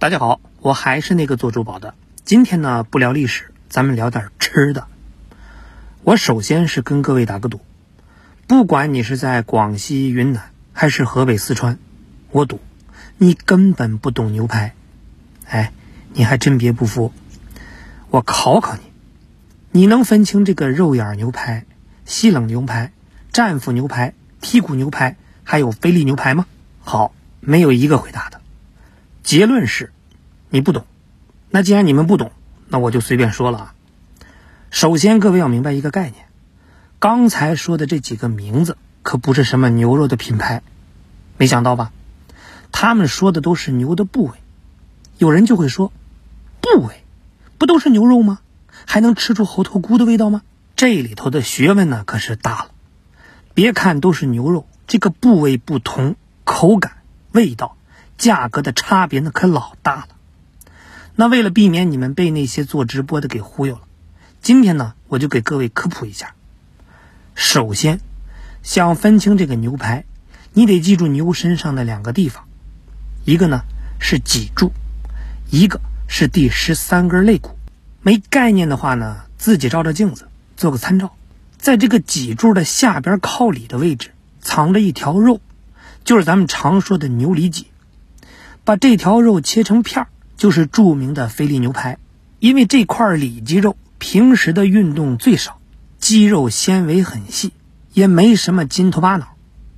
大家好，我还是那个做珠宝的。今天呢，不聊历史，咱们聊点吃的。我首先是跟各位打个赌，不管你是在广西、云南还是河北、四川，我赌你根本不懂牛排。哎，你还真别不服，我考考你，你能分清这个肉眼牛排、西冷牛排、战斧牛排、剔骨牛排，还有菲力牛排吗？好，没有一个回答的。结论是，你不懂。那既然你们不懂，那我就随便说了啊。首先，各位要明白一个概念，刚才说的这几个名字可不是什么牛肉的品牌，没想到吧？他们说的都是牛的部位。有人就会说，部位不都是牛肉吗？还能吃出猴头菇的味道吗？这里头的学问呢，可是大了。别看都是牛肉，这个部位不同，口感、味道。价格的差别那可老大了。那为了避免你们被那些做直播的给忽悠了，今天呢，我就给各位科普一下。首先，想分清这个牛排，你得记住牛身上的两个地方，一个呢是脊柱，一个是第十三根肋骨。没概念的话呢，自己照照镜子做个参照。在这个脊柱的下边靠里的位置，藏着一条肉，就是咱们常说的牛里脊。把这条肉切成片儿，就是著名的菲力牛排。因为这块里脊肉平时的运动最少，肌肉纤维很细，也没什么筋头巴脑，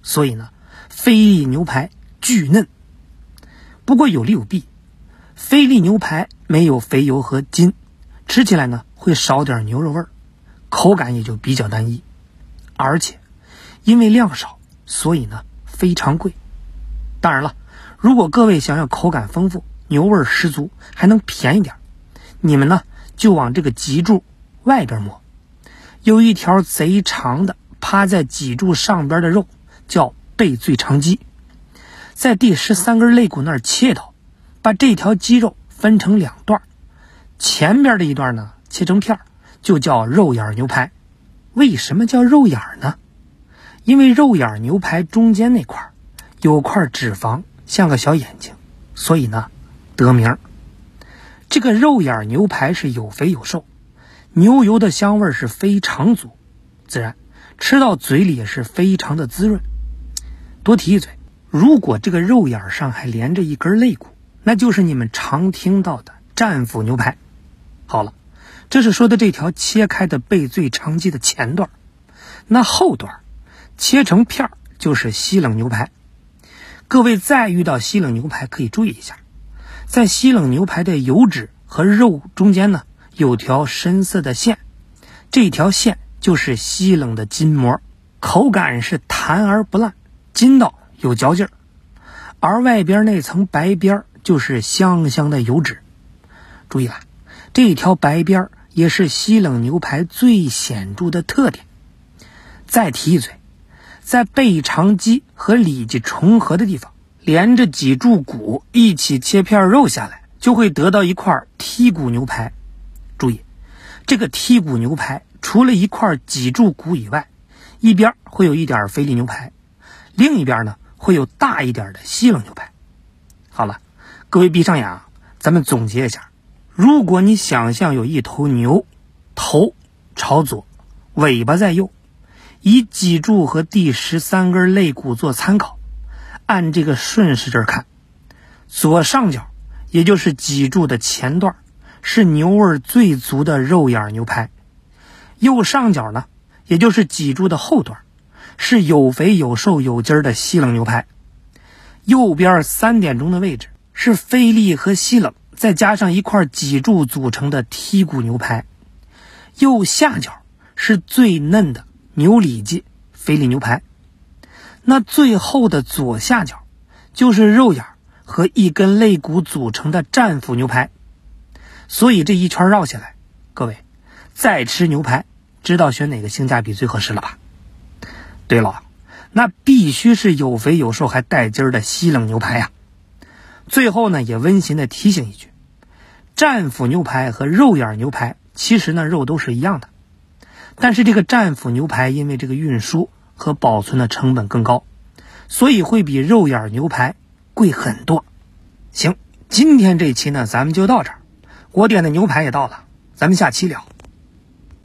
所以呢，菲力牛排巨嫩。不过有利有弊，菲力牛排没有肥油和筋，吃起来呢会少点牛肉味儿，口感也就比较单一。而且因为量少，所以呢非常贵。当然了。如果各位想要口感丰富、牛味十足，还能便宜点，你们呢就往这个脊柱外边摸，有一条贼长的趴在脊柱上边的肉，叫背最长肌，在第十三根肋骨那儿切刀，把这条肌肉分成两段，前边的一段呢切成片就叫肉眼牛排。为什么叫肉眼呢？因为肉眼牛排中间那块有块脂肪。像个小眼睛，所以呢，得名儿。这个肉眼牛排是有肥有瘦，牛油的香味是非常足，自然吃到嘴里也是非常的滋润。多提一嘴，如果这个肉眼上还连着一根肋骨，那就是你们常听到的战斧牛排。好了，这是说的这条切开的背最长肌的前段，那后段切成片儿就是西冷牛排。各位再遇到西冷牛排，可以注意一下，在西冷牛排的油脂和肉中间呢，有条深色的线，这条线就是西冷的筋膜，口感是弹而不烂，筋道有嚼劲儿，而外边那层白边儿就是香香的油脂。注意了，这条白边儿也是西冷牛排最显著的特点。再提一嘴。在背长肌和里脊重合的地方，连着脊柱骨一起切片肉下来，就会得到一块剔骨牛排。注意，这个剔骨牛排除了一块脊柱骨以外，一边会有一点菲力牛排，另一边呢会有大一点的西冷牛排。好了，各位闭上眼，咱们总结一下：如果你想象有一头牛，头朝左，尾巴在右。以脊柱和第十三根肋骨做参考，按这个顺时针看，左上角也就是脊柱的前段是牛味最足的肉眼牛排，右上角呢，也就是脊柱的后段是有肥有瘦有筋的西冷牛排，右边三点钟的位置是菲力和西冷再加上一块脊柱组成的剔骨牛排，右下角是最嫩的。牛里脊、菲力牛排，那最后的左下角就是肉眼和一根肋骨组成的战斧牛排。所以这一圈绕下来，各位再吃牛排，知道选哪个性价比最合适了吧？对了，那必须是有肥有瘦还带筋儿的西冷牛排呀。最后呢，也温馨的提醒一句：战斧牛排和肉眼牛排其实呢肉都是一样的。但是这个战斧牛排因为这个运输和保存的成本更高，所以会比肉眼牛排贵很多。行，今天这期呢，咱们就到这儿。我点的牛排也到了，咱们下期聊。